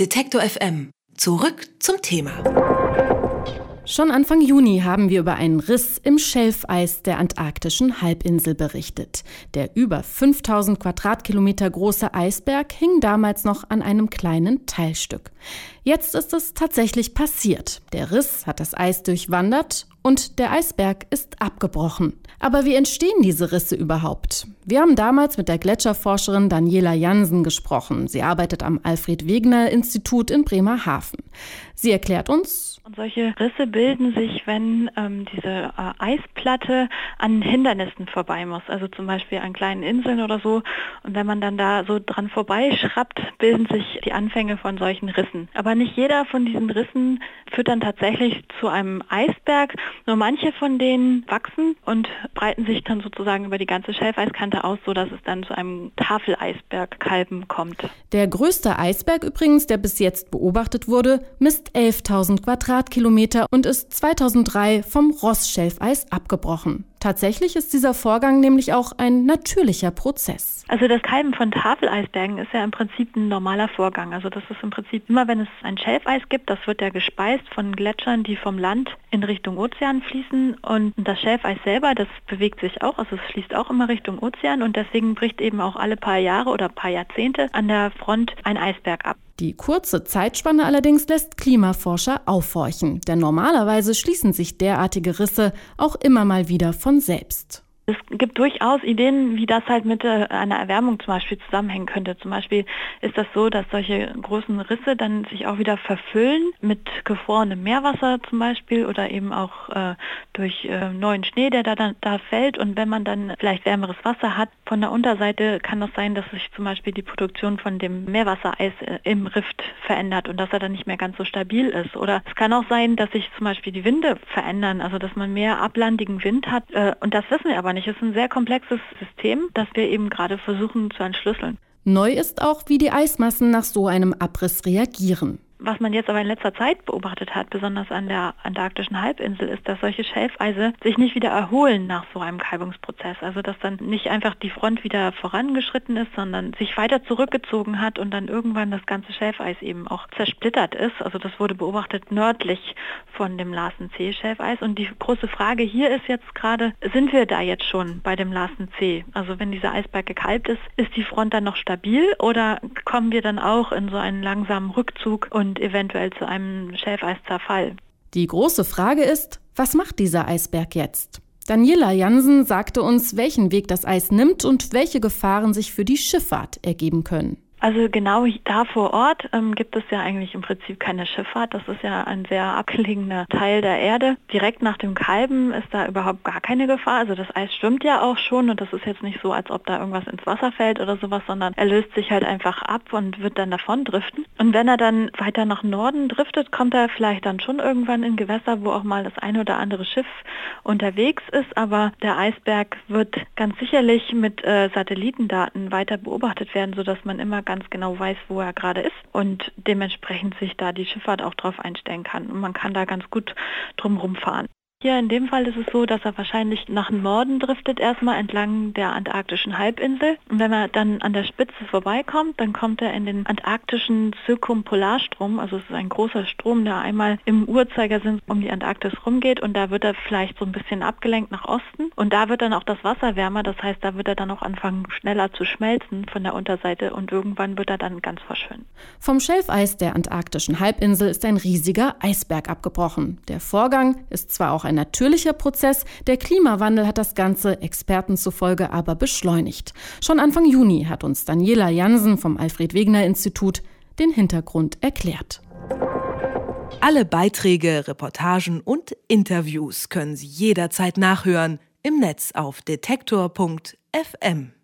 Detektor FM. Zurück zum Thema. Schon Anfang Juni haben wir über einen Riss im Schelfeis der antarktischen Halbinsel berichtet. Der über 5000 Quadratkilometer große Eisberg hing damals noch an einem kleinen Teilstück. Jetzt ist es tatsächlich passiert. Der Riss hat das Eis durchwandert und der Eisberg ist abgebrochen. Aber wie entstehen diese Risse überhaupt? Wir haben damals mit der Gletscherforscherin Daniela Jansen gesprochen. Sie arbeitet am Alfred Wegener Institut in Bremerhaven. Sie erklärt uns. Und solche Risse bilden sich, wenn ähm, diese äh, Eisplatte an Hindernissen vorbei muss, also zum Beispiel an kleinen Inseln oder so. Und wenn man dann da so dran vorbeischraubt, bilden sich die Anfänge von solchen Rissen. Aber nicht jeder von diesen Rissen führt dann tatsächlich zu einem Eisberg. Nur manche von denen wachsen und breiten sich dann sozusagen über die ganze Schelfeiskante aus, sodass es dann zu einem Tafeleisbergkalben kommt. Der größte Eisberg übrigens, der bis jetzt beobachtet wurde, misst 11.000 Quadratkilometer und ist 2003 vom Rossschelfeis abgebrochen. Tatsächlich ist dieser Vorgang nämlich auch ein natürlicher Prozess. Also das Kalben von Tafeleisbergen ist ja im Prinzip ein normaler Vorgang. Also das ist im Prinzip immer, wenn es ein Schelfeis gibt, das wird ja gespeist von Gletschern, die vom Land in Richtung Ozean fließen. Und das Schelfeis selber, das bewegt sich auch, also es fließt auch immer Richtung Ozean und deswegen bricht eben auch alle paar Jahre oder paar Jahrzehnte an der Front ein Eisberg ab. Die kurze Zeitspanne allerdings lässt Klimaforscher aufhorchen, denn normalerweise schließen sich derartige Risse auch immer mal wieder von selbst. Es gibt durchaus Ideen, wie das halt mit äh, einer Erwärmung zum Beispiel zusammenhängen könnte. Zum Beispiel ist das so, dass solche großen Risse dann sich auch wieder verfüllen mit gefrorenem Meerwasser zum Beispiel oder eben auch äh, durch äh, neuen Schnee, der da, da fällt. Und wenn man dann vielleicht wärmeres Wasser hat, von der Unterseite kann das sein, dass sich zum Beispiel die Produktion von dem Meerwassereis äh, im Rift verändert und dass er dann nicht mehr ganz so stabil ist. Oder es kann auch sein, dass sich zum Beispiel die Winde verändern, also dass man mehr ablandigen Wind hat. Äh, und das wissen wir aber nicht. Es ist ein sehr komplexes System, das wir eben gerade versuchen zu entschlüsseln. Neu ist auch, wie die Eismassen nach so einem Abriss reagieren. Was man jetzt aber in letzter Zeit beobachtet hat, besonders an der antarktischen Halbinsel, ist, dass solche Schelfeise sich nicht wieder erholen nach so einem Kalbungsprozess. Also dass dann nicht einfach die Front wieder vorangeschritten ist, sondern sich weiter zurückgezogen hat und dann irgendwann das ganze Schelfeis eben auch zersplittert ist. Also das wurde beobachtet nördlich von dem Larsen C Schelfeis. Und die große Frage hier ist jetzt gerade, sind wir da jetzt schon bei dem Larsen C? Also wenn dieser Eisberg gekalbt ist, ist die Front dann noch stabil oder kommen wir dann auch in so einen langsamen Rückzug und und eventuell zu einem Schelfeiszerfall. Die große Frage ist, was macht dieser Eisberg jetzt? Daniela Jansen sagte uns, welchen Weg das Eis nimmt und welche Gefahren sich für die Schifffahrt ergeben können. Also genau da vor Ort ähm, gibt es ja eigentlich im Prinzip keine Schifffahrt. Das ist ja ein sehr abgelegener Teil der Erde. Direkt nach dem Kalben ist da überhaupt gar keine Gefahr. Also das Eis schwimmt ja auch schon und das ist jetzt nicht so, als ob da irgendwas ins Wasser fällt oder sowas, sondern er löst sich halt einfach ab und wird dann davon driften. Und wenn er dann weiter nach Norden driftet, kommt er vielleicht dann schon irgendwann in Gewässer, wo auch mal das ein oder andere Schiff unterwegs ist. Aber der Eisberg wird ganz sicherlich mit äh, Satellitendaten weiter beobachtet werden, sodass man immer ganz ganz genau weiß, wo er gerade ist und dementsprechend sich da die Schifffahrt auch drauf einstellen kann. Und man kann da ganz gut drumherum fahren. Hier in dem Fall ist es so, dass er wahrscheinlich nach Norden driftet, erstmal entlang der antarktischen Halbinsel. Und wenn er dann an der Spitze vorbeikommt, dann kommt er in den antarktischen Zirkumpolarstrom. Also es ist ein großer Strom, der einmal im Uhrzeigersinn um die Antarktis rumgeht und da wird er vielleicht so ein bisschen abgelenkt nach Osten. Und da wird dann auch das Wasser wärmer, das heißt, da wird er dann auch anfangen schneller zu schmelzen von der Unterseite und irgendwann wird er dann ganz verschwinden. Vom Schelfeis der antarktischen Halbinsel ist ein riesiger Eisberg abgebrochen. Der Vorgang ist zwar auch ein ein natürlicher Prozess, der Klimawandel hat das Ganze Experten zufolge aber beschleunigt. Schon Anfang Juni hat uns Daniela Jansen vom Alfred Wegener Institut den Hintergrund erklärt. Alle Beiträge, Reportagen und Interviews können Sie jederzeit nachhören im Netz auf detektor.fm.